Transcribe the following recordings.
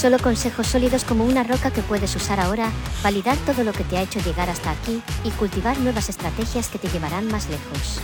Solo consejos sólidos como una roca que puedes usar ahora, validar todo lo que te ha hecho llegar hasta aquí y cultivar nuevas estrategias que te llevarán más lejos.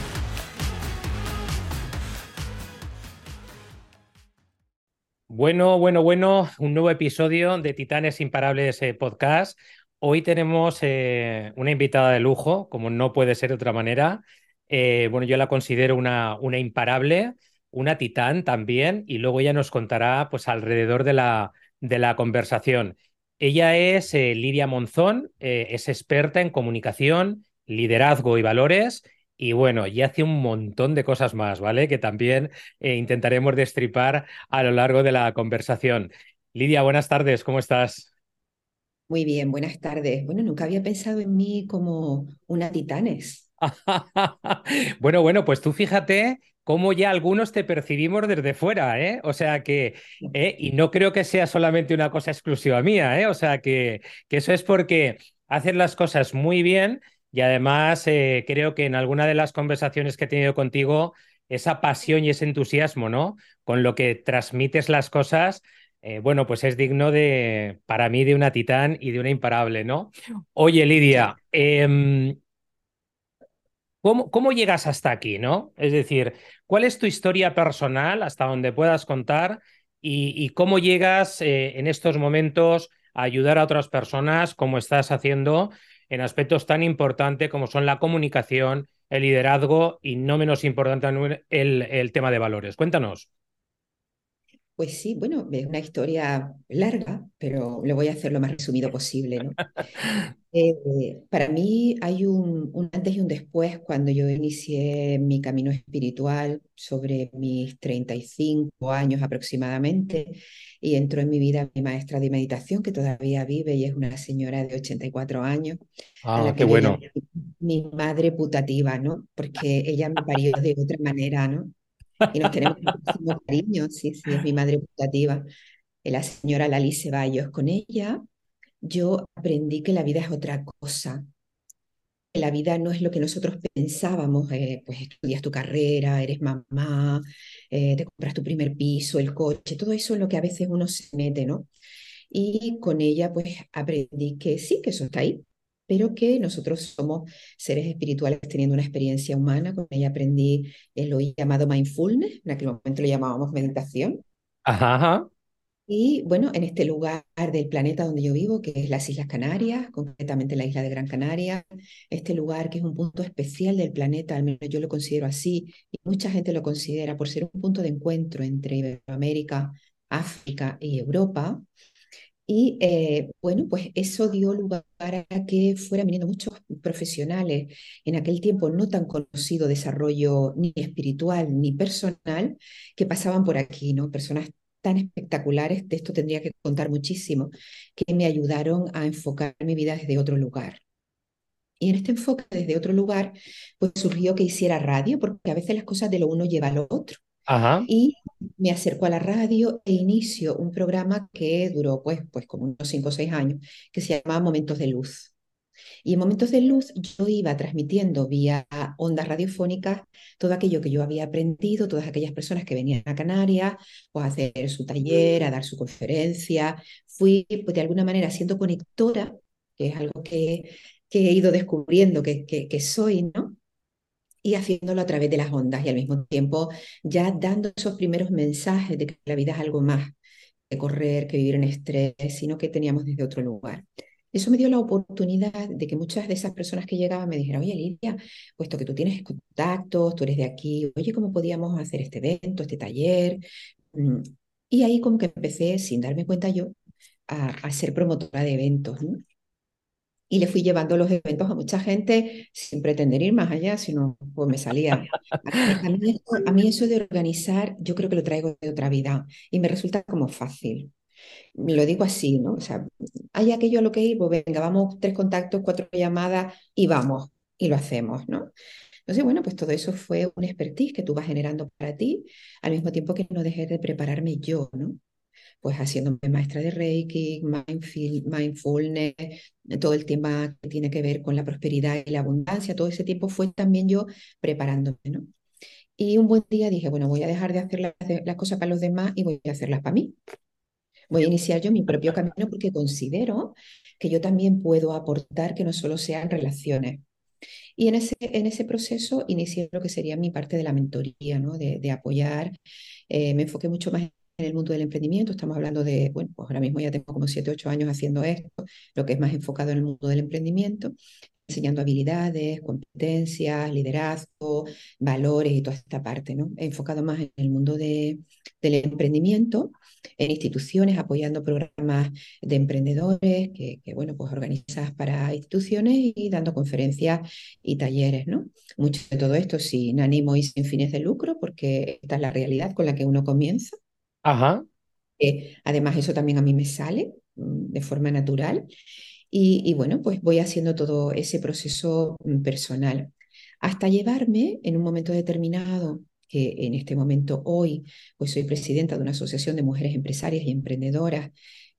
Bueno, bueno, bueno, un nuevo episodio de Titanes Imparables eh, Podcast. Hoy tenemos eh, una invitada de lujo, como no puede ser de otra manera. Eh, bueno, yo la considero una, una imparable, una titán también, y luego ella nos contará pues alrededor de la, de la conversación. Ella es eh, Lidia Monzón, eh, es experta en comunicación, liderazgo y valores. Y bueno, y hace un montón de cosas más, ¿vale? Que también eh, intentaremos destripar a lo largo de la conversación. Lidia, buenas tardes, ¿cómo estás? Muy bien, buenas tardes. Bueno, nunca había pensado en mí como una titanes. bueno, bueno, pues tú fíjate cómo ya algunos te percibimos desde fuera, ¿eh? O sea que, ¿eh? y no creo que sea solamente una cosa exclusiva mía, ¿eh? O sea que, que eso es porque haces las cosas muy bien y además eh, creo que en alguna de las conversaciones que he tenido contigo, esa pasión y ese entusiasmo, ¿no? Con lo que transmites las cosas, eh, bueno, pues es digno de, para mí, de una titán y de una imparable, ¿no? Oye, Lidia, eh, ¿Cómo, ¿Cómo, llegas hasta aquí, no? Es decir, ¿cuál es tu historia personal hasta donde puedas contar y, y cómo llegas eh, en estos momentos a ayudar a otras personas como estás haciendo en aspectos tan importantes como son la comunicación, el liderazgo y no menos importante el, el tema de valores? Cuéntanos. Pues sí, bueno, es una historia larga, pero lo voy a hacer lo más resumido posible, ¿no? Eh, para mí hay un, un, antes y un después cuando yo inicié mi camino espiritual sobre mis 35 años aproximadamente y entró en mi vida mi maestra de meditación que todavía vive y es una señora de 84 años. Ah, a la qué que bueno. Mi madre putativa, ¿no? Porque ella me parió de otra manera, ¿no? Y nos tenemos muchísimo cariño, sí, sí, es mi madre putativa, la señora Lali Ceballos. Con ella yo aprendí que la vida es otra cosa, que la vida no es lo que nosotros pensábamos, eh, pues estudias tu carrera, eres mamá, eh, te compras tu primer piso, el coche, todo eso es lo que a veces uno se mete, ¿no? Y con ella pues aprendí que sí, que eso está ahí, pero que nosotros somos seres espirituales teniendo una experiencia humana. Con ella aprendí lo llamado mindfulness, en aquel momento lo llamábamos meditación. Ajá, Y bueno, en este lugar del planeta donde yo vivo, que es las Islas Canarias, concretamente la isla de Gran Canaria, este lugar que es un punto especial del planeta, al menos yo lo considero así, y mucha gente lo considera por ser un punto de encuentro entre Iberoamérica, África y Europa, y eh, bueno, pues eso dio lugar a que fueran viniendo muchos profesionales en aquel tiempo no tan conocido desarrollo ni espiritual ni personal que pasaban por aquí, ¿no? Personas tan espectaculares, de esto tendría que contar muchísimo, que me ayudaron a enfocar mi vida desde otro lugar. Y en este enfoque desde otro lugar, pues surgió que hiciera radio, porque a veces las cosas de lo uno lleva a lo otro. ajá. Y me acerco a la radio e inicio un programa que duró pues, pues como unos 5 o 6 años, que se llamaba Momentos de Luz. Y en Momentos de Luz yo iba transmitiendo vía ondas radiofónicas todo aquello que yo había aprendido, todas aquellas personas que venían a Canarias pues, a hacer su taller, a dar su conferencia. Fui pues, de alguna manera siendo conectora, que es algo que, que he ido descubriendo que, que, soy, ¿no? y haciéndolo a través de las ondas y al mismo tiempo ya dando esos primeros mensajes de que la vida es algo más que correr, que vivir en estrés, sino que teníamos desde otro lugar. Eso me dio la oportunidad de que muchas de esas personas que llegaban me dijeran, oye Lidia, puesto que tú tienes contactos, tú eres de aquí, oye, ¿cómo podíamos hacer este evento, este taller? Mm, y ahí como que empecé, sin darme cuenta yo, a, a ser promotora de eventos. ¿no? y le fui llevando los eventos a mucha gente sin pretender ir más allá, sino pues me salía. A mí, a mí eso de organizar, yo creo que lo traigo de otra vida y me resulta como fácil lo digo así, ¿no? O sea, hay aquello a lo que ir, pues venga, vamos, tres contactos, cuatro llamadas y vamos, y lo hacemos, ¿no? Entonces, bueno, pues todo eso fue un expertise que tú vas generando para ti, al mismo tiempo que no dejé de prepararme yo, ¿no? Pues haciéndome maestra de Reiki, mindfulness, todo el tema que tiene que ver con la prosperidad y la abundancia, todo ese tiempo fue también yo preparándome, ¿no? Y un buen día dije, bueno, voy a dejar de hacer las, las cosas para los demás y voy a hacerlas para mí voy a iniciar yo mi propio camino porque considero que yo también puedo aportar que no solo sean relaciones. Y en ese, en ese proceso inicié lo que sería mi parte de la mentoría, ¿no? de, apoyar. Eh, me enfoqué mucho más en el mundo del emprendimiento. Estamos hablando de, bueno, pues ahora mismo ya tengo como 7, 8 años haciendo esto, lo que es más enfocado en el mundo del emprendimiento enseñando habilidades, competencias, liderazgo, valores y toda esta parte, ¿no? enfocado más en el mundo de, del emprendimiento, en instituciones, apoyando programas de emprendedores que, que, bueno, pues organizadas para instituciones y dando conferencias y talleres, ¿no? Mucho de todo esto sin ánimo y sin fines de lucro, porque esta es la realidad con la que uno comienza. Ajá. Eh, además, eso también a mí me sale mm, de forma natural. Y, bueno, pues voy haciendo todo ese proceso mm, personal hasta llevarme en un momento determinado, que en este momento hoy, pues soy presidenta de una asociación de mujeres empresarias y emprendedoras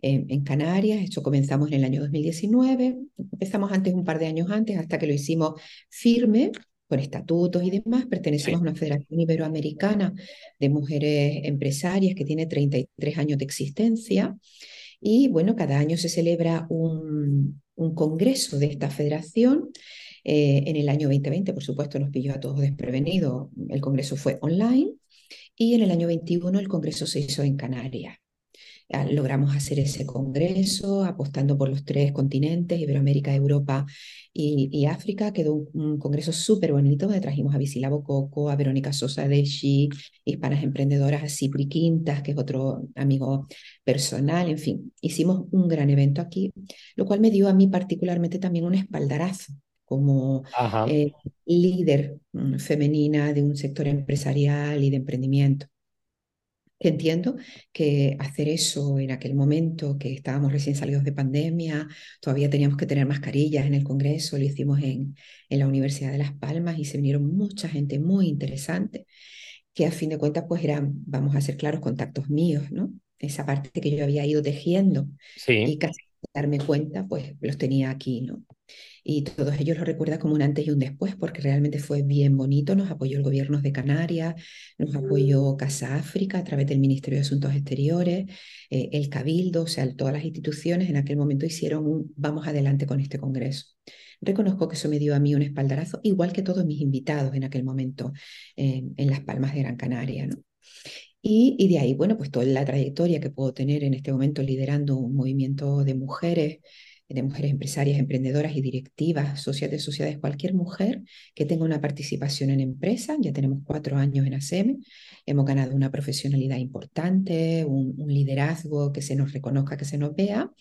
en, Canarias. Esto comenzamos en el año 2019, empezamos antes, un par de años antes, hasta que lo hicimos firme con estatutos y demás. Pertenecemos a una federación iberoamericana de mujeres empresarias que tiene 33 años de existencia. Y bueno, cada año se celebra un, congreso de esta federación. Eh, en el año 2020, por supuesto, nos pilló a todos desprevenidos. El congreso fue online y en el año 21 el congreso se hizo en Canarias. Ah, logramos hacer ese congreso apostando por los tres continentes, Iberoamérica, Europa y, África. Quedó un, congreso súper bonito donde trajimos a Visila Coco, a Verónica Sosa de Xi, hispanas emprendedoras, a Cipri Quintas, que es otro amigo personal, en fin, hicimos un gran evento aquí, lo cual me dio a mí particularmente también un espaldarazo como eh, líder mm, femenina de un sector empresarial y de emprendimiento entiendo que hacer eso en aquel momento, que estábamos recién salidos de pandemia, todavía teníamos que tener mascarillas en el Congreso, lo hicimos en, en la Universidad de Las Palmas y se vinieron mucha gente muy interesante, que a fin de cuentas pues eran, vamos a ser claros, contactos míos, ¿no? Esa parte que yo había ido tejiendo y casi darme cuenta, pues los tenía aquí, ¿no? y todos ellos lo recuerdan como un antes y un después, porque realmente fue bien bonito. Nos apoyó el gobierno de Canarias, nos apoyó Casa África a través del Ministerio de Asuntos Exteriores, eh, el Cabildo, o sea, todas las instituciones en aquel momento hicieron un vamos adelante con este Congreso. Reconozco que eso me dio a mí un espaldarazo, igual que todos mis invitados en aquel momento en Las Palmas de Gran Canaria. ¿no? Y, de ahí, bueno, pues toda la trayectoria que puedo tener en este momento liderando un movimiento de mujeres de mujeres empresarias, emprendedoras y directivas, socias de sociedades, cualquier mujer que tenga una participación en empresa. Ya tenemos cuatro años en ASEM, hemos ganado una profesionalidad importante, un, liderazgo que se nos reconozca, que se nos vea.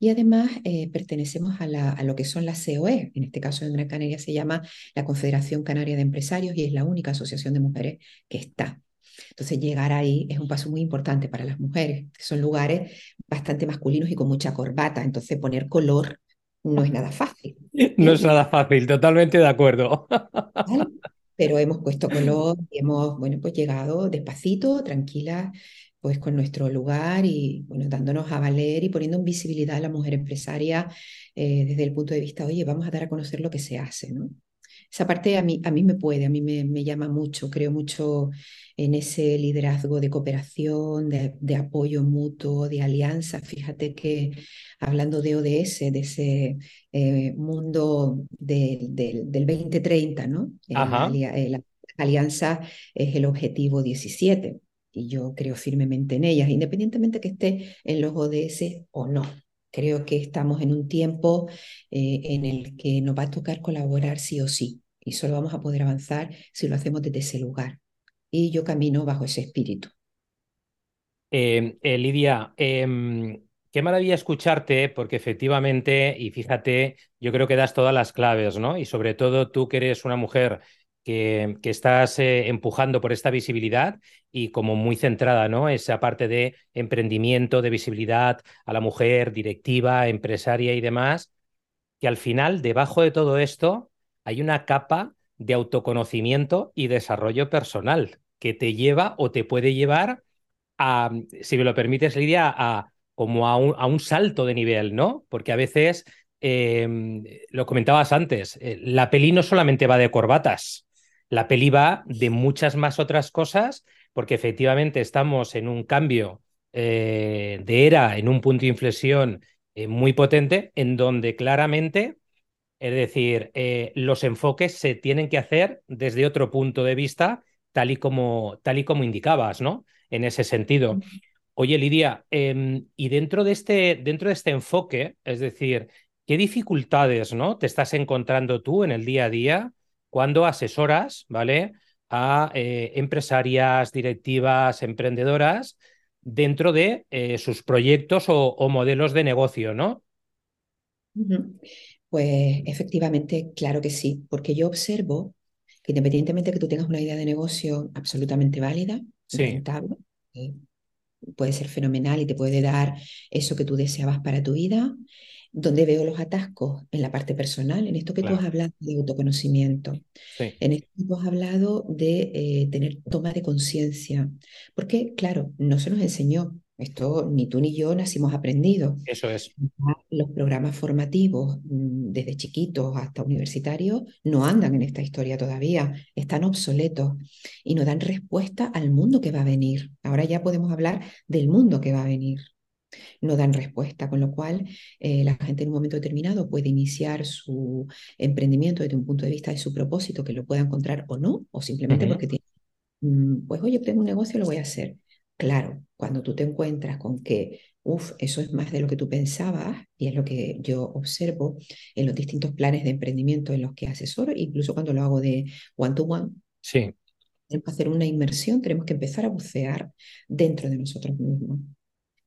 Y además eh, pertenecemos a, a, lo que son las COE, en este caso en Gran Canaria se llama la Confederación Canaria de Empresarios y es la única asociación de mujeres que está. Entonces llegar ahí es un paso muy importante para las mujeres, que son lugares bastante masculinos y con mucha corbata, entonces poner color no es nada fácil. No es nada fácil, totalmente de acuerdo. Pero hemos puesto color y hemos, bueno, pues llegado despacito, tranquila, pues con nuestro lugar y bueno, dándonos a valer y poniendo en visibilidad a la mujer empresaria eh, desde el punto de vista, oye, vamos a dar a conocer lo que se hace, ¿no? Esa parte a mí, a mí me puede, a mí me, me llama mucho, creo mucho en ese liderazgo de cooperación, de, apoyo mutuo, de alianza. Fíjate que hablando de ODS, de ese eh, mundo del 2030, ¿no? Eh, eh, la, alianza es el objetivo 17 y yo creo firmemente en ellas, independientemente que esté en los ODS o no. Creo que estamos en un tiempo en el que nos va a tocar colaborar sí o sí y solo vamos a poder avanzar si lo hacemos desde ese lugar y yo camino bajo ese espíritu. Eh, eh, Lidia, em, Qué maravilla escucharte, porque efectivamente, y fíjate, yo creo que das todas las claves, ¿no? Y sobre todo tú que eres una mujer que, estás eh, empujando por esta visibilidad y como muy centrada, ¿no? Esa parte de emprendimiento, de visibilidad a la mujer, directiva, empresaria y demás, que al final, debajo de todo esto, hay una capa de autoconocimiento y desarrollo personal que te lleva o te puede llevar a, si me lo permites, Lidia, a como a un, a un salto de nivel, ¿no? Porque a veces, eh, lo comentabas antes, eh, la peli no solamente va de corbatas, la peli va de muchas más otras cosas, porque efectivamente estamos en un cambio eh, de era, en un punto de inflexión eh, muy potente, en donde claramente, es decir, eh, los enfoques se tienen que hacer desde otro punto de vista, tal y como, tal y como indicabas, ¿no? En ese sentido. Oye, Lidia, em, y dentro de, este, dentro de este enfoque, es decir, ¿qué dificultades ¿no? te estás encontrando tú en el día a día cuando asesoras, ¿vale? A eh, empresarias, directivas, emprendedoras dentro de eh, sus proyectos o, o, modelos de negocio, ¿no? Pues efectivamente, claro que sí, porque yo observo que independientemente de que tú tengas una idea de negocio absolutamente válida, Sí. rentable, eh, puede ser fenomenal y te puede dar eso que tú deseabas para tu vida. Donde veo los atascos en la parte personal, en esto que tú has hablado de autoconocimiento, sí, en esto que tú has hablado de eh, tener toma de conciencia, porque claro, no se nos enseñó, esto ni tú ni yo nacimos aprendidos. eso es. Los programas formativos, mm, desde chiquitos hasta universitarios, no andan en esta historia todavía, están obsoletos y no dan respuesta al mundo que va a venir. Ahora ya podemos hablar del mundo que va a venir. No dan respuesta, con lo cual eh, la gente en un momento determinado puede iniciar su emprendimiento desde un punto de vista de su propósito, que lo pueda encontrar o no, o simplemente porque tiene Mm, Pues oye, tengo un negocio, lo voy a hacer. Claro, cuando tú te encuentras con que, uff, eso es más de lo que tú pensabas, y es lo que yo observo en los distintos planes de emprendimiento en los que asesoro, incluso cuando lo hago de one to one, Sí, tenemos que hacer una inmersión, tenemos que empezar a bucear dentro de nosotros mismos,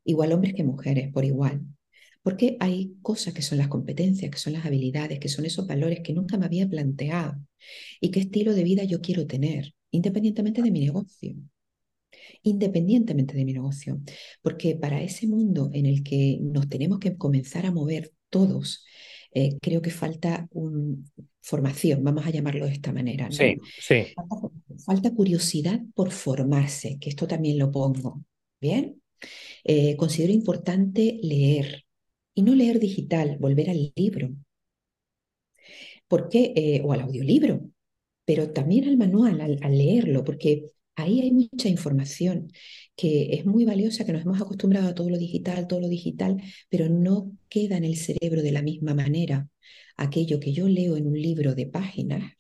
igual hombres que mujeres, por igual. Porque hay cosas que son las competencias, que son las habilidades, que son esos valores que nunca me había planteado. Y qué estilo de vida yo quiero tener, independientemente de mi negocio. Independientemente de mi negocio, porque para ese mundo en el que nos tenemos que comenzar a mover todos, eh, creo que falta un, formación, vamos a llamarlo de esta manera, sí, sí, Falta, falta curiosidad por formarse, que esto también lo pongo, ¿bien? Eh, considero importante leer y no leer digital, volver al libro, ¿por qué? Eh, o al audiolibro, pero también al manual, al, leerlo, porque ahí hay mucha información que es muy valiosa, que nos hemos acostumbrado a todo lo digital, todo lo digital, pero no queda en el cerebro de la misma manera aquello que yo leo en un libro de páginas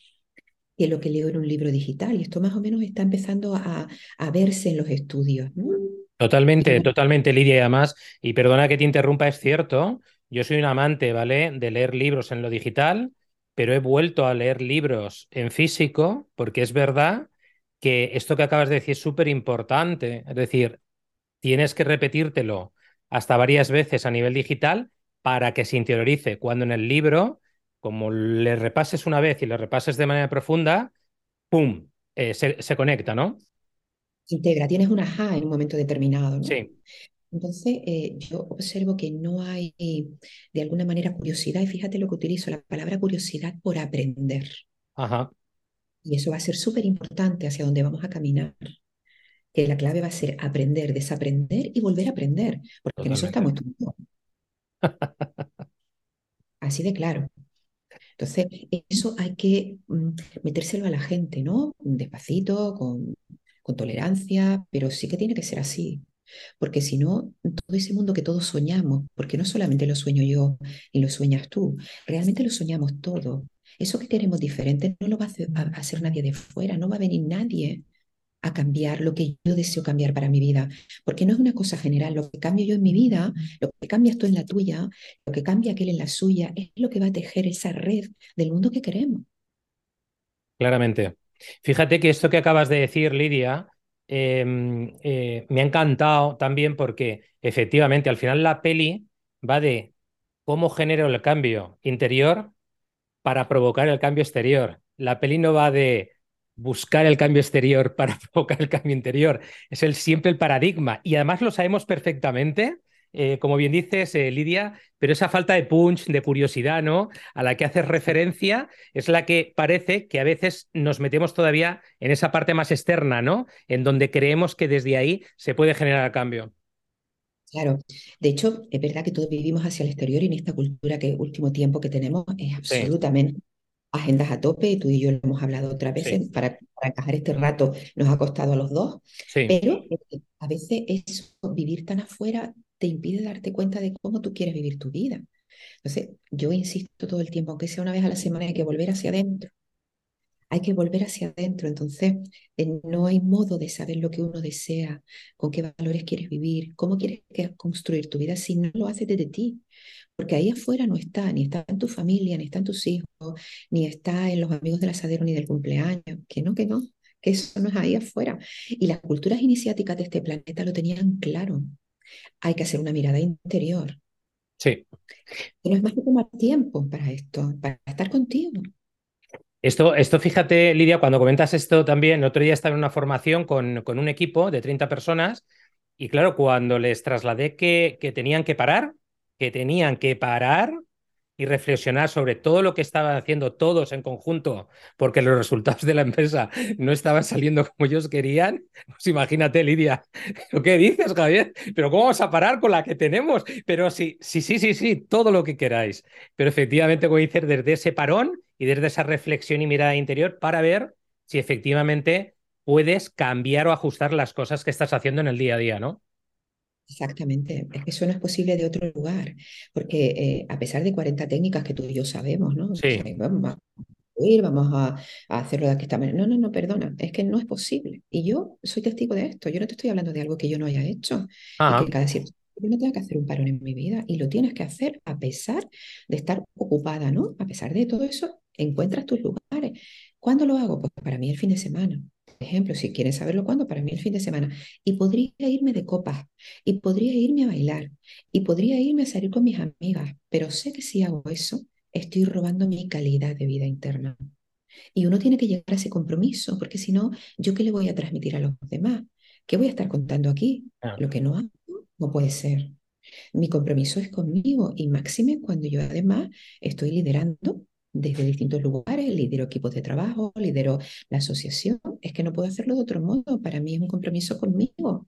que lo que leo en un libro digital. Y esto más o menos está empezando a, verse en los estudios. Totalmente, totalmente, Lidia, y además, y perdona que te interrumpa, es cierto, yo soy un amante, ¿vale? De leer libros en lo digital, pero he vuelto a leer libros en físico, porque es verdad que esto que acabas de decir es súper importante, es decir, tienes que repetírtelo hasta varias veces a nivel digital para que se interiorice, cuando en el libro, como le repases una vez y le repases de manera profunda, ¡pum! Eh, se, se conecta, ¿no? Integra, tienes un ajá en un momento determinado, ¿no? Sí, Entonces, eh, yo observo que no hay de alguna manera curiosidad, y fíjate lo que utilizo, la palabra curiosidad por aprender. ajá, Y eso va a ser súper importante hacia dónde vamos a caminar, que la clave va a ser aprender, desaprender y volver a aprender, porque eso estamos estudiando, así de claro. Entonces, eso hay que mm, metérselo a la gente, ¿no? Despacito, con, con tolerancia, pero sí que tiene que ser así. Porque si no, todo ese mundo que todos soñamos, porque no solamente lo sueño yo y lo sueñas tú, realmente lo soñamos todos. Eso que queremos diferente no lo va a hacer, a hacer nadie de fuera, no va a venir nadie a cambiar lo que yo deseo cambiar para mi vida, porque no es una cosa general, lo que cambio yo en mi vida, lo que cambias tú en la tuya, lo que cambia aquel en la suya, es lo que va a tejer esa red del mundo que queremos. Claramente. Fíjate que esto que acabas de decir, Lidia, em, eh, me ha encantado también porque efectivamente al final la peli va de cómo genero el cambio interior para provocar el cambio exterior. La peli no va de buscar el cambio exterior para provocar el cambio interior. Es el, siempre el paradigma. Y además lo sabemos perfectamente, eh, como bien dices, eh, Lidia, pero esa falta de punch, de curiosidad, ¿no? A la que haces referencia es la que parece que a veces nos metemos todavía en esa parte más externa, ¿no? En donde creemos que desde ahí se puede generar el cambio. Claro, de hecho, es verdad que todos vivimos hacia el exterior y en esta cultura que último tiempo que tenemos es absolutamente agendas a tope, y tú y yo lo hemos hablado otra vez, para, para, encajar este rato nos ha costado a los dos, pero eh, a veces eso, vivir tan afuera te impide darte cuenta de cómo tú quieres vivir tu vida. Entonces, yo insisto todo el tiempo, aunque sea una vez a la semana, hay que volver hacia adentro. Hay que volver hacia adentro. Entonces, eh, no hay modo de saber lo que uno desea, con qué valores quieres vivir, cómo quieres construir tu vida si no lo haces desde ti. Porque ahí afuera no está, ni está en tu familia, ni está en tus hijos, ni está en los amigos del asadero, ni del cumpleaños. Que no, que no, que eso no es ahí afuera. Y las culturas iniciáticas de este planeta lo tenían claro. Hay que hacer una mirada interior. Sí. no es más que tomar tiempo para esto, para estar contigo. Esto, esto, fíjate, Lidia, cuando comentas esto también, otro día estaba en una formación con, con un equipo de 30 personas y claro, cuando les trasladé que, que tenían que parar, que tenían que parar y reflexionar sobre todo lo que estaban haciendo todos en conjunto, porque los resultados de la empresa no estaban saliendo como ellos querían. Pues imagínate, Lidia, ¿lo que dices, Javier? Pero ¿cómo vamos a parar con la que tenemos? Pero sí, sí, sí, sí, sí, todo lo que queráis. Pero efectivamente, como dices, desde ese parón y desde esa reflexión y mirada interior para ver si efectivamente puedes cambiar o ajustar las cosas que estás haciendo en el día a día, ¿no? Exactamente, es que eso no es posible de otro lugar, porque eh, a pesar de 40 técnicas que tú y yo sabemos, ¿no? Sí. vamos a ir, vamos a, hacerlo de esta manera. No, no, no, perdona, es que no es posible. Y yo soy testigo de esto, yo no te estoy hablando de algo que yo no haya hecho, y que cada cierto yo no tengo que hacer un parón en mi vida y lo tienes que hacer a pesar de estar ocupada, ¿no? A pesar de todo eso, encuentras tus lugares. ¿Cuándo lo hago? Pues para mí el fin de semana ejemplo, si quieres saberlo cuándo, para mí el fin de semana. Y podría irme de copas, y podría irme a bailar, y podría irme a salir con mis amigas, pero sé que si hago eso, estoy robando mi calidad de vida interna. Y uno tiene que llegar a ese compromiso, porque si no, ¿yo qué le voy a transmitir a los demás? ¿Qué voy a estar contando aquí? Lo que no hago no puede ser. Mi compromiso es conmigo y máxime cuando yo además estoy liderando desde distintos lugares, lidero equipos de trabajo, lidero la asociación. Es que no puedo hacerlo de otro modo. Para mí es un compromiso conmigo.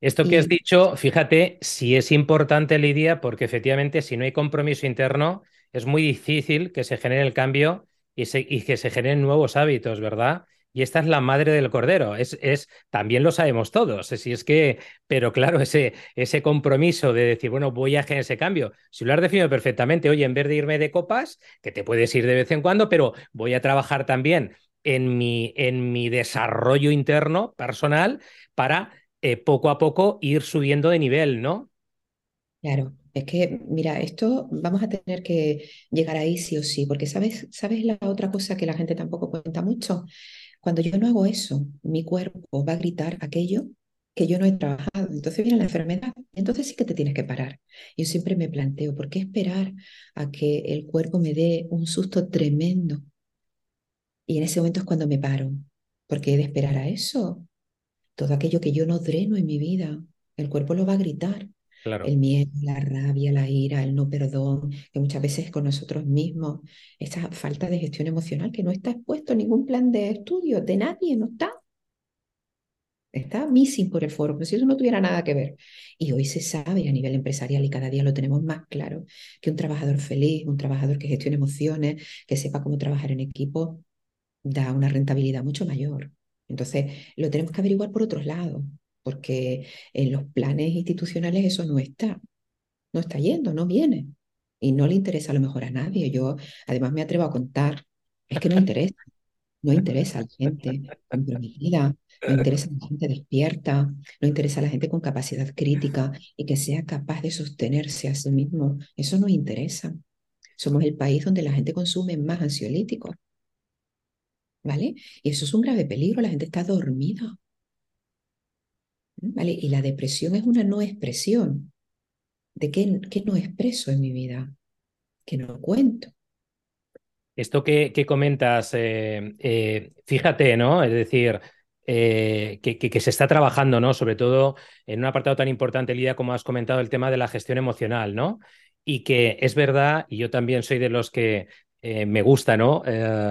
Esto que has dicho, fíjate, si es importante, Lidia, porque efectivamente si no hay compromiso interno, es muy difícil que se genere el cambio y, y que se generen nuevos hábitos, ¿verdad? Y esta es la madre del cordero. Es, es, también lo sabemos todos. Si es que, pero claro, ese, ese compromiso de decir, bueno, voy a generar ese cambio. Si lo has definido perfectamente, oye, en vez de irme de copas, que te puedes ir de vez en cuando, pero voy a trabajar también en mi, en mi desarrollo interno, personal, para eh, poco a poco ir subiendo de nivel, ¿no? Claro, es que, mira, esto vamos a tener que llegar ahí sí o sí, porque sabes, sabes la otra cosa que la gente tampoco cuenta mucho, cuando yo no hago eso, mi cuerpo va a gritar aquello que yo no he trabajado. Entonces viene la enfermedad, entonces sí que te tienes que parar. Yo siempre me planteo, ¿por qué esperar a que el cuerpo me dé un susto tremendo? Y en ese momento es cuando me paro, porque he de esperar a eso. Todo aquello que yo no dreno en mi vida, el cuerpo lo va a gritar. El miedo, la rabia, la ira, el no perdón, que muchas veces con nosotros mismos, esa falta de gestión emocional que no está expuesto en ningún plan de estudio de nadie, no está. Está missing por el foro, pero si eso no tuviera nada que ver. Y hoy se sabe a nivel empresarial y cada día lo tenemos más claro, que un trabajador feliz, un trabajador que gestione emociones, que sepa cómo trabajar en equipo, da una rentabilidad mucho mayor. Entonces, lo tenemos que averiguar por otros lados porque en los planes institucionales eso no está, no está yendo, no viene. Y no le interesa a lo mejor a nadie. Yo además me atrevo a contar, es que no interesa, no interesa a la gente comprometida, no interesa a la gente despierta, no interesa a la gente con capacidad crítica y que sea capaz de sostenerse a sí mismo. Eso no interesa. Somos el país donde la gente consume más ansiolíticos. ¿Vale? Y eso es un grave peligro, la gente está dormida ¿vale? Y la depresión es una no expresión. ¿De qué, qué no expreso en mi vida? Que no cuento. Esto que, que comentas, eh, eh, fíjate, ¿no? Es decir, eh, que, que, se está trabajando, ¿no? Sobre todo en un apartado tan importante, Lidia, como has comentado, el tema de la gestión emocional, ¿no? Y que es verdad, y yo también soy de los que me gusta, ¿no?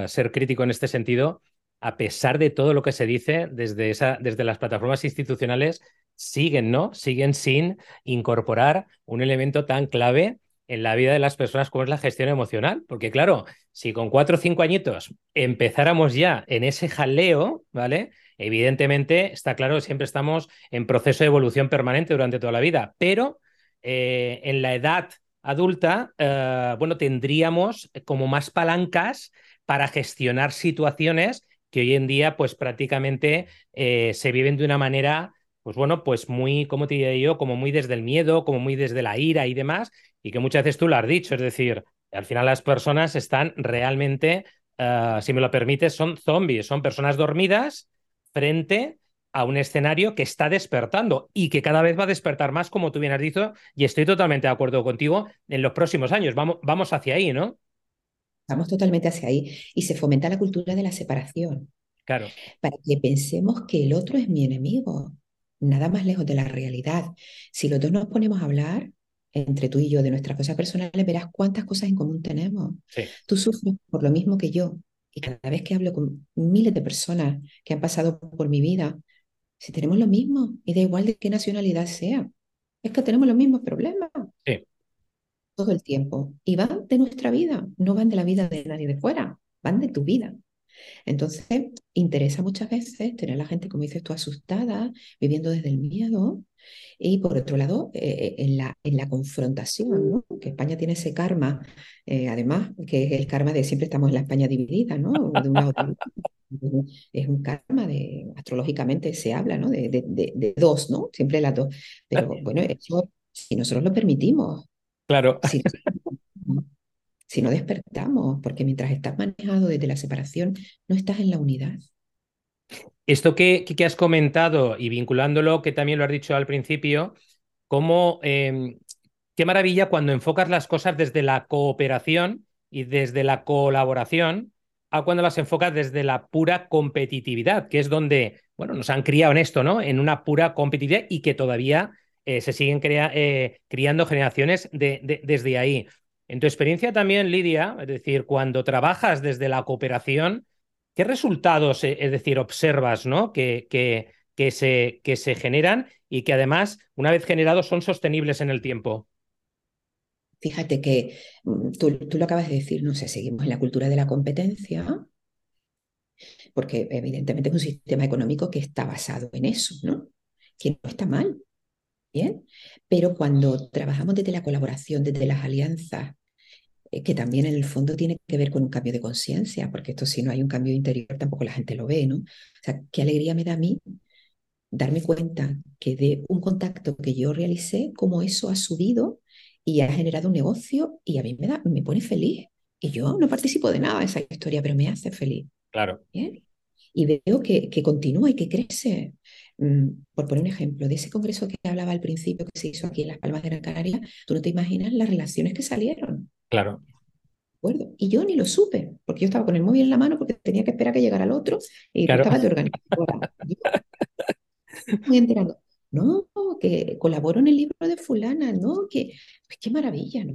Ser crítico en este sentido, a pesar de todo lo que se dice desde, esa, desde las plataformas institucionales, siguen, ¿no? Siguen sin incorporar un elemento tan clave en la vida de las personas como es la gestión emocional. Porque claro, si con cuatro o cinco añitos empezáramos ya en ese jaleo, ¿vale? Evidentemente, está claro siempre estamos en proceso de evolución permanente durante toda la vida, pero eh, en la edad adulta, eh, bueno, tendríamos como más palancas para gestionar situaciones que hoy en día, pues prácticamente eh, se viven de una manera pues bueno, pues muy, como te diría yo, como muy desde el miedo, como muy desde la ira y demás, y que muchas veces tú lo has dicho, es decir, al final las personas están realmente, uh, si me lo permites, son zombies, son personas dormidas frente a un escenario que está despertando y que cada vez va a despertar más, como tú bien has dicho, y estoy totalmente de acuerdo contigo en los próximos años. Vamos, vamos hacia ahí, ¿no? Vamos totalmente hacia ahí. Y se fomenta la cultura de la separación. Claro. Para que pensemos que el otro es mi enemigo nada más lejos de la realidad. Si los dos nos ponemos a hablar entre tú y yo de nuestras cosas personales, verás cuántas cosas en común tenemos. Sí. Tú sufres por lo mismo que yo. Y cada vez que hablo con miles de personas que han pasado por mi vida, si tenemos lo mismo, y da igual de qué nacionalidad sea, es que tenemos los mismos problemas. Todo el tiempo. Y van de nuestra vida, no van de la vida de nadie de fuera, van de tu vida. Entonces, interesa muchas veces tener a la gente, como dices tú, asustada, viviendo desde el miedo. Y por otro lado, eh, en, la, en la confrontación, ¿no? que España tiene ese karma, eh, además, que es el karma de siempre estamos en la España dividida, ¿no? De un lado es un karma de, astrológicamente se habla, ¿no? De, de, de, de, dos, ¿no? Siempre las dos. Pero bueno, eso, si nosotros lo permitimos. Claro. Si, si no despertamos, porque mientras estás manejado desde la separación, no estás en la unidad. Esto que, que has comentado y vinculándolo, que también lo has dicho al principio, cómo, eh, qué maravilla cuando enfocas las cosas desde la cooperación y desde la colaboración, a cuando las enfocas desde la pura competitividad, que es donde, bueno, nos han criado en esto, ¿no? En una pura competitividad y que todavía eh, se siguen crea, eh, criando generaciones de, de, desde ahí. En tu experiencia también, Lidia, es decir, cuando trabajas desde la cooperación, ¿qué resultados, es decir, observas, ¿no? Que, que, que, se, que se generan y que además, una vez generados, son sostenibles en el tiempo? Fíjate que tú, tú, lo acabas de decir, no sé, seguimos en la cultura de la competencia, porque evidentemente es un sistema económico que está basado en eso, ¿no? Que no está mal, Bien, pero cuando trabajamos desde la colaboración, desde las alianzas, eh, que también en el fondo tiene que ver con un cambio de conciencia, porque esto si no hay un cambio interior tampoco la gente lo ve, ¿no? O sea, qué alegría me da a mí darme cuenta que de un contacto que yo realicé, cómo eso ha subido y ha generado un negocio y a mí me, da, me pone feliz. Y yo no participo de nada de esa historia, pero me hace feliz. Claro. ¿Bien? Y veo que, que continúa y que crece. Por poner un ejemplo, de ese congreso que hablaba al principio que se hizo aquí en Las Palmas de Gran Canaria, tú no te imaginas las relaciones que salieron. Claro. ¿Acuerdo? Y yo ni lo supe, porque yo estaba con el móvil en la mano porque tenía que esperar que llegara el otro y claro. estaba de organizadora. Muy enterando. No, que colaboró en el libro de fulana, no, que pues qué maravilla, ¿no?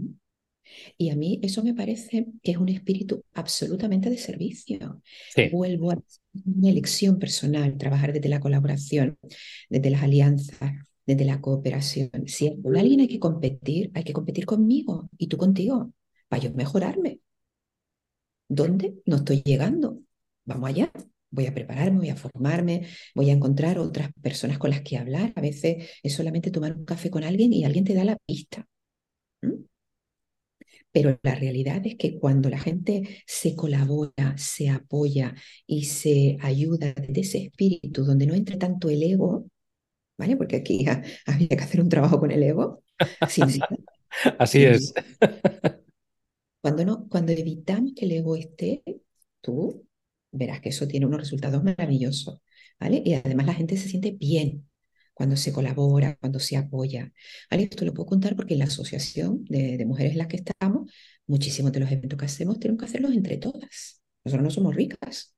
Y a mí eso me parece que es un espíritu absolutamente de servicio. Sí. Vuelvo a una elección personal, trabajar desde la colaboración, desde las alianzas, desde la cooperación. Si con alguien hay que competir, hay que competir conmigo y tú contigo, para yo mejorarme. ¿Dónde? No estoy llegando. Vamos allá. Voy a prepararme, voy a formarme, voy a encontrar otras personas con las que hablar. A veces es solamente tomar un café con alguien y alguien te da la pista. ¿Mm? Pero la realidad es que cuando la gente se colabora, se apoya y se ayuda desde ese espíritu donde no entre tanto el ego, ¿vale? Porque aquí ha, había que hacer un trabajo con el ego. Sin Así es. Cuando, no, cuando evitamos que el ego esté, tú verás que eso tiene unos resultados maravillosos, ¿vale? Y además la gente se siente bien cuando se colabora, cuando se apoya. Esto lo puedo contar porque en la asociación de, mujeres en la que estamos, muchísimos de los eventos que hacemos tenemos que hacerlos entre todas. Nosotros no somos ricas.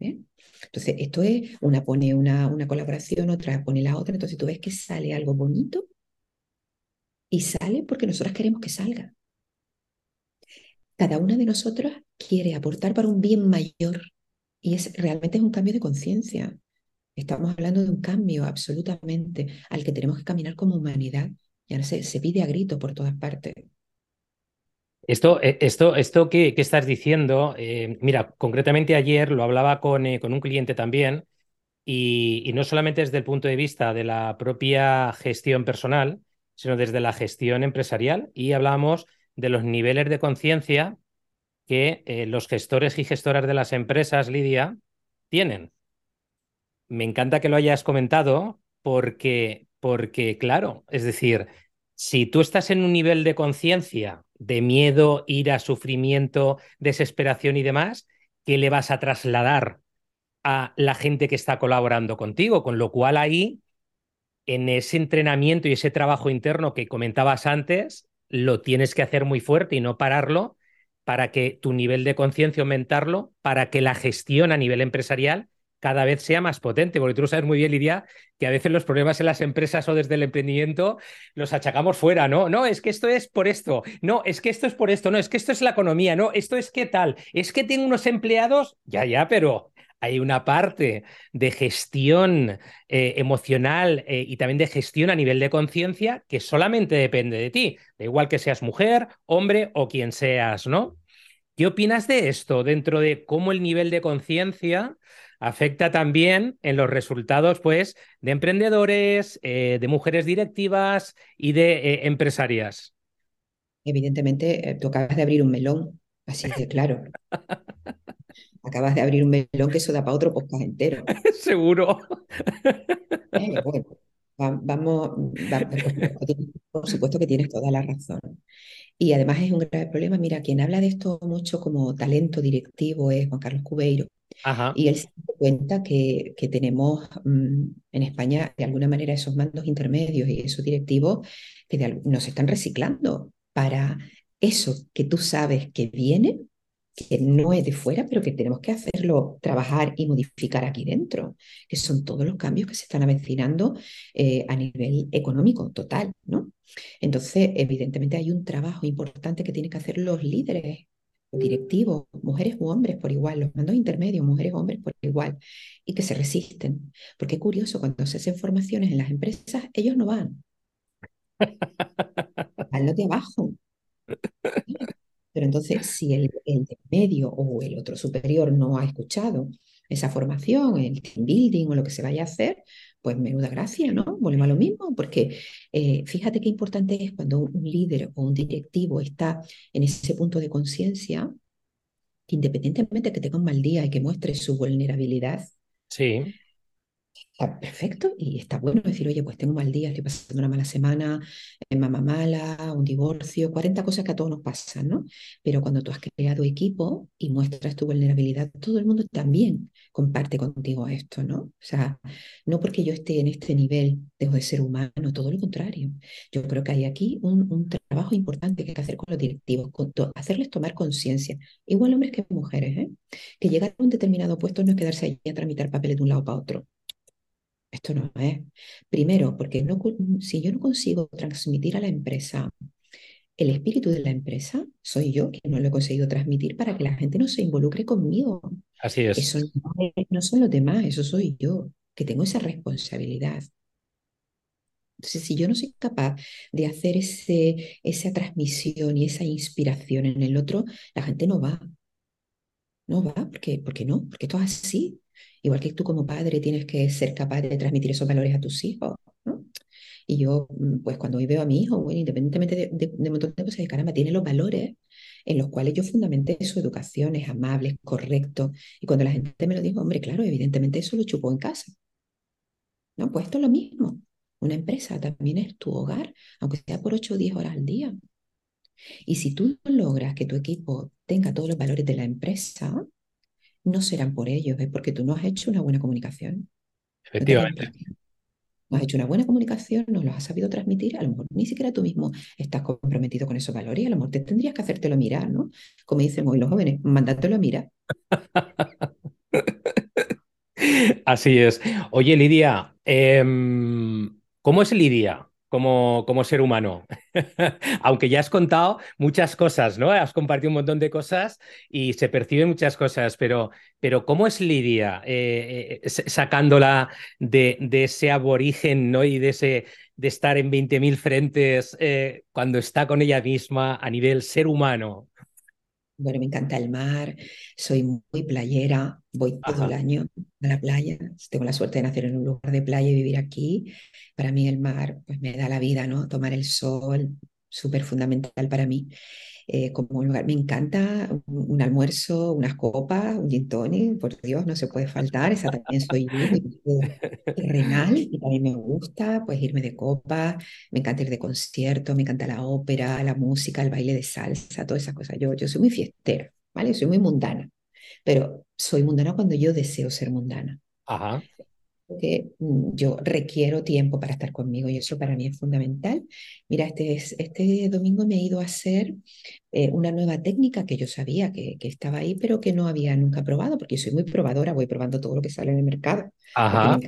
¿eh? Entonces, esto es, una pone una, una colaboración, otra pone la otra, entonces tú ves que sale algo bonito y sale porque nosotras queremos que salga. Cada una de nosotras quiere aportar para un bien mayor y es realmente es un cambio de conciencia. Estamos hablando de un cambio absolutamente al que tenemos que caminar como humanidad. Ya se, se pide a grito por todas partes. Esto, eh, esto, esto que, estás diciendo, eh, mira, concretamente ayer lo hablaba con, eh, con un cliente también, y, no solamente desde el punto de vista de la propia gestión personal, sino desde la gestión empresarial, y hablamos de los niveles de conciencia que los gestores y gestoras de las empresas, Lidia, tienen. Me encanta que lo hayas comentado porque, porque, claro, es decir, si tú estás en un nivel de conciencia de miedo, ira, sufrimiento, desesperación y demás, ¿qué le vas a trasladar a la gente que está colaborando contigo? Con lo cual ahí, en ese entrenamiento y ese trabajo interno que comentabas antes, lo tienes que hacer muy fuerte y no pararlo para que tu nivel de conciencia aumentarlo, para que la gestión a nivel empresarial cada vez sea más potente, porque tú lo sabes muy bien, Lidia, que a veces los problemas en las empresas o desde el emprendimiento los achacamos fuera, ¿no? No, es que esto es por esto, no, es que esto es por esto, no, es que esto es la economía, no, esto es qué tal, es que tengo unos empleados, ya, ya, pero hay una parte de gestión eh, emocional eh, y también de gestión a nivel de conciencia que solamente depende de ti, da igual que seas mujer, hombre o quien seas, ¿no? ¿Qué opinas de esto dentro de cómo el nivel de conciencia afecta también en los resultados pues, de emprendedores, eh, de mujeres directivas y de eh, empresarias. Evidentemente, eh, tú acabas de abrir un melón, así de claro. acabas de abrir un melón que eso da para otro podcast entero. Seguro. vamos, por supuesto que tienes toda la razón. Y además es un grave problema. Mira, quien habla de esto mucho como talento directivo es Juan Carlos Cubeiro, y él se da cuenta que, que tenemos mm, en España, de alguna manera, esos mandos intermedios y esos directivos que nos están reciclando para eso que tú sabes que viene, que no es de fuera, pero que tenemos que hacerlo, trabajar y modificar aquí dentro, que son todos los cambios que se están avecinando eh, a nivel económico total, ¿no? Entonces, evidentemente hay un trabajo importante que tienen que hacer los líderes directivos, mujeres u hombres por igual, los mandos intermedios, mujeres u hombres por igual, y que se resisten. Porque es curioso, cuando se hacen formaciones en las empresas, ellos no van. Van los de abajo. Pero entonces, si el, el de medio o el otro superior no ha escuchado esa formación, el team building o lo que se vaya a hacer, pues menuda gracia, ¿no? Volvemos a lo mismo, porque eh, fíjate qué importante es cuando un líder o un directivo está en ese punto de conciencia, que independientemente de que tenga un mal día y que muestre su vulnerabilidad, sí está perfecto y está bueno decir, oye, pues tengo un mal día, estoy pasando una mala semana, eh, mamá mala, un divorcio, 40 cosas que a todos nos pasan, ¿no? Pero cuando tú has creado equipo y muestras tu vulnerabilidad, todo el mundo también comparte contigo esto, ¿no? O sea, no porque yo esté en este nivel dejo de ser humano, todo lo contrario. Yo creo que hay aquí un, un trabajo importante que hay que hacer con los directivos, hacerles tomar conciencia, igual hombres que mujeres, ¿eh? Que llegar a un determinado puesto no es quedarse ahí a tramitar papeles de un lado para otro esto no es. Primero, porque no, si yo no consigo transmitir a la empresa el espíritu de la empresa, soy yo quien no lo he conseguido transmitir para que la gente no se involucre conmigo. Así es. Eso no, son los demás, eso soy yo, que tengo esa responsabilidad. Entonces, si yo no soy capaz de hacer ese, esa transmisión y esa inspiración en el otro, la gente no va. No va, porque, porque no, porque todo es así. Igual que tú como padre tienes que ser capaz de transmitir esos valores a tus hijos, ¿no? Y yo, mm, pues cuando hoy veo a mi hijo, bueno, independientemente de, de, de un montón de cosas, caramba, tiene los valores en los cuales yo fundamenté su educación, es amable, es correcto. Y cuando la gente me lo dijo, hombre, claro, evidentemente eso lo chupó en casa. ¿No? Pues esto es lo mismo. Una empresa también es tu hogar, aunque sea por 8 o 10 horas al día. Y si tú logras que tu equipo tenga todos los valores de la empresa, no serán por ellos, es porque tú no has hecho una buena comunicación. Efectivamente. no has hecho una buena comunicación, no los has sabido transmitir, a lo mejor ni siquiera tú mismo estás comprometido con esos valores a lo mejor te tendrías que hacértelo mirar, ¿no? Como dicen hoy los jóvenes, mandártelo a mirar. Así es. Oye, Lidia, em, ¿cómo es Lidia? Como, como ser humano. Aunque ya has contado muchas cosas, ¿no? Has compartido un montón de cosas y se perciben muchas cosas, pero, pero ¿cómo es Lidia eh, eh, sacándola de, de, ese aborigen, ¿no? Y de, ese, de estar en 20.000 frentes eh, cuando está con ella misma a nivel ser humano? Bueno, me encanta el mar, soy muy playera, voy todo el año a la playa, tengo la suerte de nacer en un lugar de playa y vivir aquí. Para mí el mar pues me da la vida, ¿no? Tomar el sol, súper fundamental para mí. Eh, como un lugar. Me encanta un, almuerzo, unas copas, un gin tonic, por Dios, no se puede faltar. Esa también soy yo, renal y también me gusta pues irme de copas, me encanta ir de concierto, me encanta la ópera, la música, el baile de salsa, todas esas cosas. Yo, yo soy muy fiestera, ¿vale? Soy muy mundana, pero soy mundana cuando yo deseo ser mundana. Ajá que mm, yo requiero tiempo para estar conmigo y eso para mí es fundamental. Mira, este, este domingo me he ido a hacer eh, una nueva técnica que yo sabía que, que, estaba ahí, pero que no había nunca probado, porque yo soy muy probadora, voy probando todo lo que sale en el mercado. Ajá.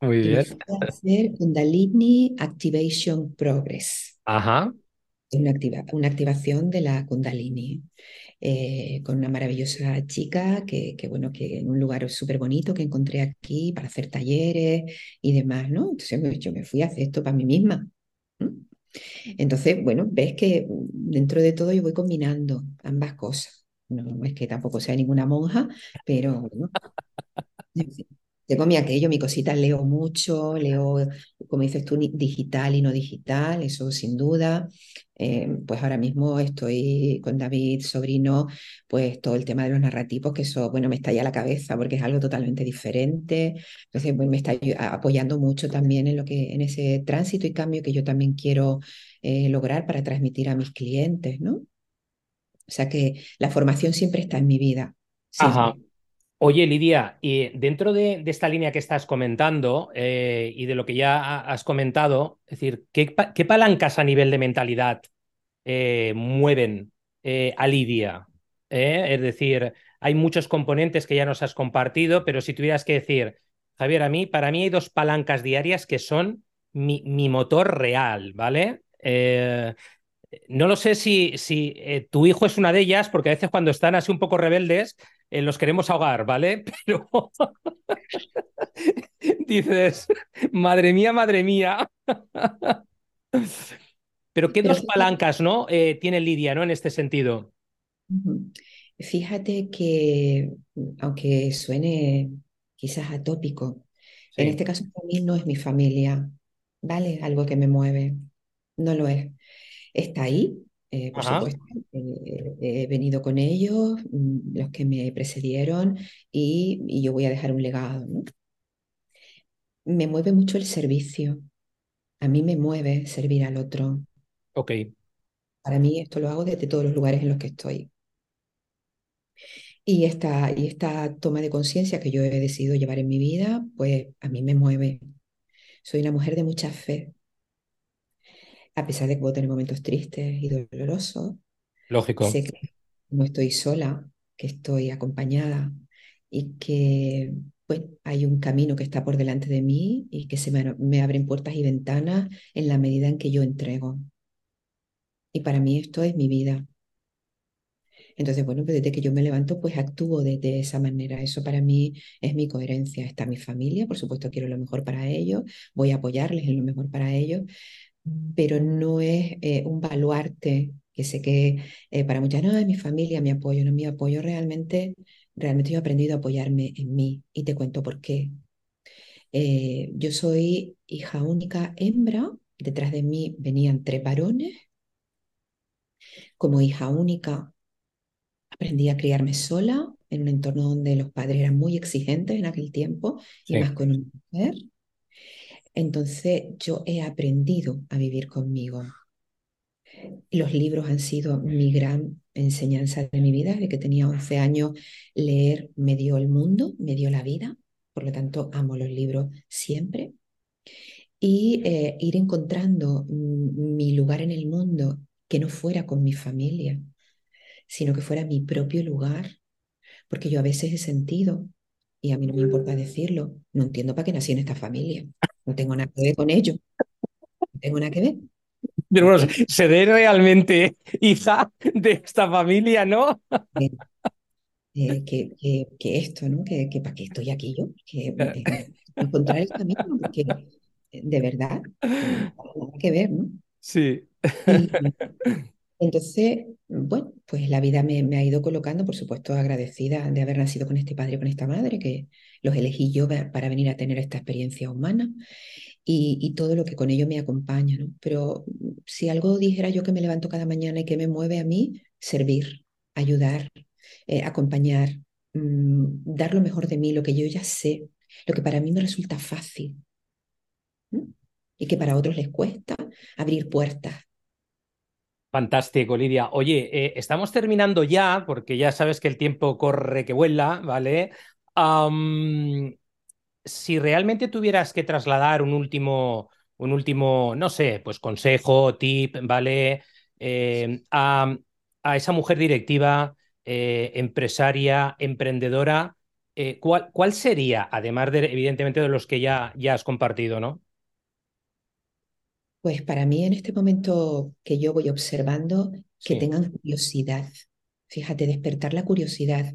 Muy bien. hacer Kundalini Activation Progress. Ajá. Una, activa, una activación de la Kundalini. Eh, con una maravillosa chica que, que, bueno, que en un lugar súper bonito que encontré aquí para hacer talleres y demás, ¿no? Entonces yo me fui a hacer esto para mí misma. Entonces, bueno, ves que dentro de todo yo voy combinando ambas cosas. No, es que tampoco sea ninguna monja, pero bueno, tengo mi aquello, mi cosita, leo mucho, leo, como dices tú, digital y no digital, eso sin duda. Eh, pues ahora mismo estoy con David, sobrino, pues todo el tema de los narrativos, que eso, bueno, me estalla la cabeza porque es algo totalmente diferente. Entonces, me está apoyando mucho también en lo que, en ese tránsito y cambio que yo también quiero eh, lograr para transmitir a mis clientes, ¿no? O sea que la formación siempre está en mi vida. Ajá. Oye, Lidia, y dentro de, esta línea que estás comentando eh, y de lo que ya has comentado, es decir, ¿qué, palancas a nivel de mentalidad eh, mueven eh, a Lidia? Es decir, hay muchos componentes que ya nos has compartido, pero si tuvieras que decir, Javier, a mí, para mí hay dos palancas diarias que son mi, motor real, ¿vale? no lo sé si tu hijo es una de ellas, porque a veces cuando están así un poco rebeldes, eh, los queremos ahogar, ¿vale? Pero dices, madre mía, madre mía. Pero qué dos palancas, ¿no? Eh, tiene Lidia, ¿no? En este sentido. Fíjate que, aunque suene quizás atópico, en este caso para mí no es mi familia, ¿vale? Algo que me mueve, no lo es. Está ahí, eh, por supuesto, eh, he venido con ellos, mm, los que me precedieron, y, yo voy a dejar un legado. Me mueve mucho el servicio. A mí me mueve servir al otro. Ok. Para mí esto lo hago desde todos los lugares en los que estoy. Y esta, y esta toma de conciencia que yo he decidido llevar en mi vida, pues a mí me mueve. Soy una mujer de mucha fe, a pesar de que puedo tener momentos tristes y dolorosos, Lógico. sé que no estoy sola, que estoy acompañada y que pues, hay un camino que está por delante de mí y que se me, abren puertas y ventanas en la medida en que yo entrego. Y para mí esto es mi vida. Entonces, bueno, pues desde que yo me levanto, pues actúo de, de, esa manera. Eso para mí es mi coherencia. Está mi familia, por supuesto quiero lo mejor para ellos, voy a apoyarles en lo mejor para ellos, pero no es eh, un baluarte que sé que eh, para muchas no es mi familia, mi apoyo, no mi apoyo realmente, realmente yo he aprendido a apoyarme en mí y te cuento por qué. Eh, yo soy hija única hembra, detrás de mí venían tres varones. Como hija única aprendí a criarme sola en un entorno donde los padres eran muy exigentes en aquel tiempo y más con una mujer. Entonces yo he aprendido a vivir conmigo. Los libros han sido mi gran enseñanza de mi vida. Desde que tenía 11 años, leer me dio el mundo, me dio la vida. Por lo tanto, amo los libros siempre. y eh, ir encontrando mi lugar en el mundo que no fuera con mi familia, sino que fuera mi propio lugar, porque yo a veces he sentido, y a mí no me importa decirlo, no entiendo para qué nací en esta familia, no tengo nada que ver con ello, no tengo nada que ver. Pero bueno, seré realmente hija de esta familia, ¿no? Eh, que, que, esto, ¿no? Que, que para qué estoy aquí yo, que encontrar el camino, porque de verdad, nada que ver, ¿no? Sí. entonces, bueno, pues la vida me, ha ido colocando, por supuesto, agradecida de haber nacido con este padre y con esta madre, que los elegí yo para venir a tener esta experiencia humana y, todo lo que con ello me acompaña. Pero si algo dijera yo que me levanto cada mañana y que me mueve a mí, servir, ayudar, eh, acompañar, mmm, dar lo mejor de mí, lo que yo ya sé, lo que para mí me resulta fácil y que para otros les cuesta abrir puertas. Fantástico, Lidia. Oye, eh, estamos terminando ya, porque ya sabes que el tiempo corre que vuela, ¿vale? si realmente tuvieras que trasladar un último, un último, no sé, pues consejo, tip, ¿vale? Eh, a, esa mujer directiva, eh, empresaria, emprendedora, ¿cuál, ¿cuál, sería, además de, evidentemente, de los que ya, ya has compartido, ¿no? Pues para mí en este momento que yo voy observando, que tengan curiosidad. Fíjate, despertar la curiosidad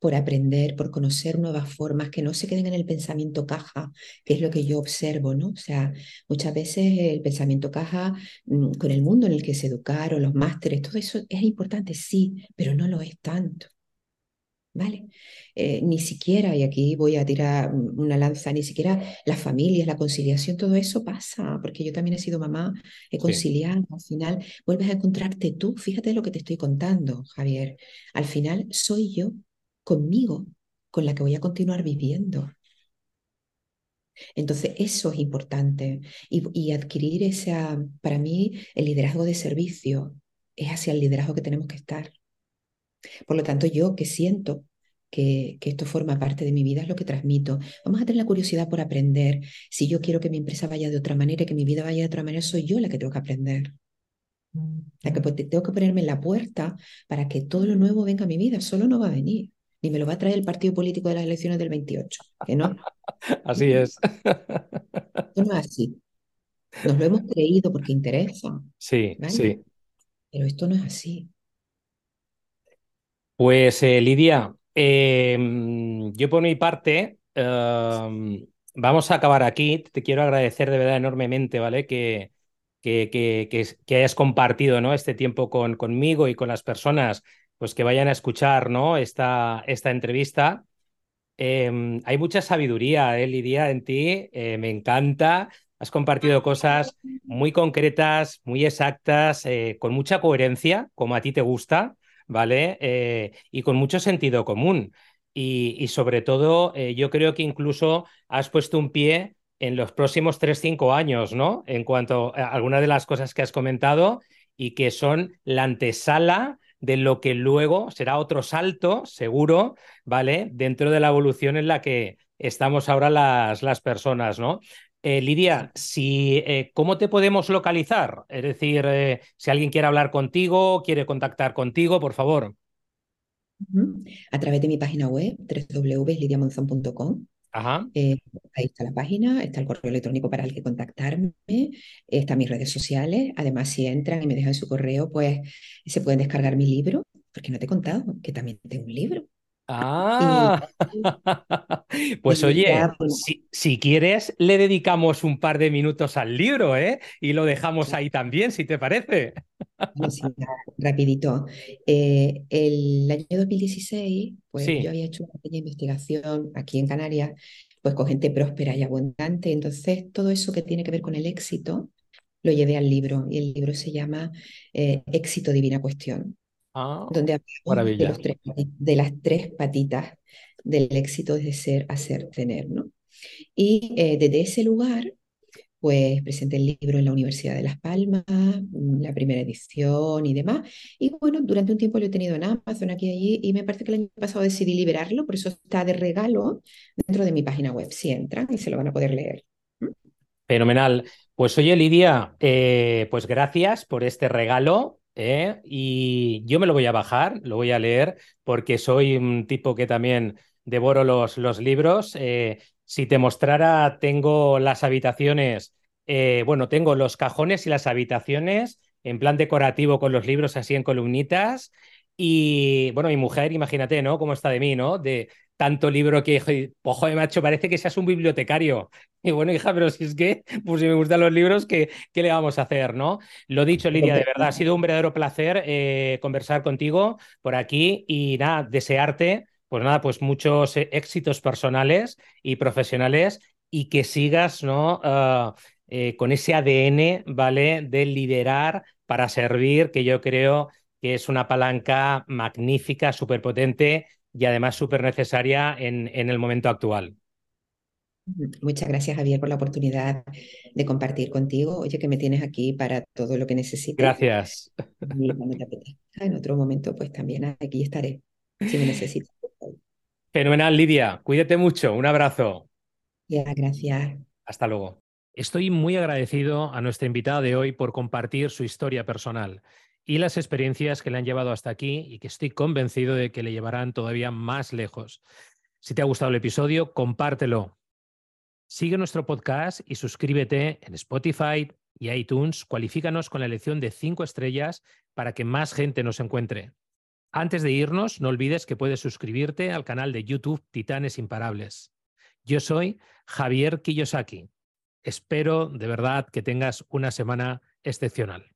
por aprender, por conocer nuevas formas, que no se queden en el pensamiento caja, que es lo que yo observo, ¿no? O sea, muchas veces el pensamiento caja mm, con el mundo en el que se educaron, los másteres, todo eso es importante, sí, pero no lo es tanto. ¿Vale? Eh, ni siquiera, y aquí voy a tirar una lanza, ni siquiera las familias, la conciliación, todo eso pasa, porque yo también he sido mamá, he conciliado, al final vuelves a encontrarte tú, fíjate lo que te estoy contando, Javier, al final soy yo conmigo, con la que voy a continuar viviendo. Entonces, eso es importante. Y, y adquirir esa, para mí, el liderazgo de servicio es hacia el liderazgo que tenemos que estar. Por lo tanto, yo que siento que, que, esto forma parte de mi vida es lo que transmito. Vamos a tener la curiosidad por aprender. Si yo quiero que mi empresa vaya de otra manera, que mi vida vaya de otra manera, soy yo la que tengo que aprender. La que tengo que ponerme en la puerta para que todo lo nuevo venga a mi vida. Solo no va a venir. Ni me lo va a traer el partido político de las elecciones del 28. Que no. Así es. Esto no es así. Nos lo hemos creído porque interesa. Sí, sí. Pero esto no es así. Pues eh, Lidia, em, yo por mi parte em, vamos a acabar aquí. Te quiero agradecer de verdad enormemente, ¿vale? Que, que, que, hayas compartido ¿no? este tiempo con, conmigo y con las personas pues, que vayan a escuchar ¿no? esta, esta entrevista. Em, hay mucha sabiduría, ¿eh, Lidia, en ti. Eh, me encanta. Has compartido cosas muy concretas, muy exactas, con mucha coherencia, como a ti te gusta. ¿Vale? Eh, y con mucho sentido común. Y, sobre todo, eh, yo creo que incluso has puesto un pie en los próximos 3-5 años, ¿no? En cuanto a algunas de las cosas que has comentado y que son la antesala de lo que luego será otro salto, seguro, ¿vale? Dentro de la evolución en la que estamos ahora las, las personas, ¿no? Eh, Lidia, si, eh, ¿cómo te podemos localizar? Es decir, eh, si alguien quiere hablar contigo, quiere contactar contigo, por favor. A través de mi página web, www.lidiamonzon.com. Ajá. ahí está la página, está el correo electrónico para el que contactarme, están mis redes sociales. Además, si entran y me dejan su correo, pues se pueden descargar mi libro, porque no te he contado que también tengo un libro. Ah, pues oye, si, quieres, le dedicamos un par de minutos al libro, ¿eh? Y lo dejamos ahí también, si te parece. rapidito. Eh, el año 2016, pues yo había hecho una pequeña investigación aquí en Canarias, pues con gente próspera y abundante. Entonces, todo eso que tiene que ver con el éxito, lo llevé al libro. Y el libro se llama eh, Éxito Divina Cuestión. Ah, donde hablamos de, los tres, de, las tres patitas del éxito de ser, hacer, tener, ¿no? Y eh, desde ese lugar, pues presenté el libro en la Universidad de Las Palmas, mm, la primera edición y demás. Y bueno, durante un tiempo lo he tenido en Amazon aquí y allí, y me parece que el año pasado decidí liberarlo, por eso está de regalo dentro de mi página web. Si entran y se lo van a poder leer. Fenomenal. Pues oye, Lidia, eh, pues gracias por este regalo. ¿Eh? Y yo me lo voy a bajar, lo voy a leer, porque soy un tipo que también devoro los, los libros. Eh, si te mostrara, tengo las habitaciones, bueno, tengo los cajones y las habitaciones en plan decorativo con los libros así en columnitas. Y bueno, mi mujer, imagínate, ¿no? Cómo está de mí, ¿no? De, tanto libro que, ojo de macho, parece que seas un bibliotecario. Y bueno, hija, pero si es que, pues si me gustan los libros, ¿qué, qué le vamos a hacer, no? Lo dicho, Lidia, de verdad, ha sido un verdadero placer eh, conversar contigo por aquí y nada, desearte, pues nada, pues muchos eh, éxitos personales y profesionales y que sigas, ¿no? Ah, eh, con ese ADN, ¿vale? De liderar para servir, que yo creo que es una palanca magnífica, súper potente y además súper necesaria en, en el momento actual. Muchas gracias, Javier, por la oportunidad de compartir contigo. Oye, que me tienes aquí para todo lo que necesites. Gracias. En otro momento, pues también aquí estaré, si me necesitas. Fenomenal, Lidia. Cuídate mucho. Un abrazo. Ya, gracias. Hasta luego. Estoy muy agradecido a nuestra invitada de hoy por compartir su historia personal y las experiencias que le han llevado hasta aquí y que estoy convencido de que le llevarán todavía más lejos. Si te ha gustado el episodio, compártelo. Sigue nuestro podcast y suscríbete en Spotify y iTunes. Cualifícanos con la elección de cinco estrellas para que más gente nos encuentre. Antes de irnos, no olvides que puedes suscribirte al canal de YouTube Titanes Imparables. Yo soy Javier Kiyosaki. Espero de verdad que tengas una semana excepcional.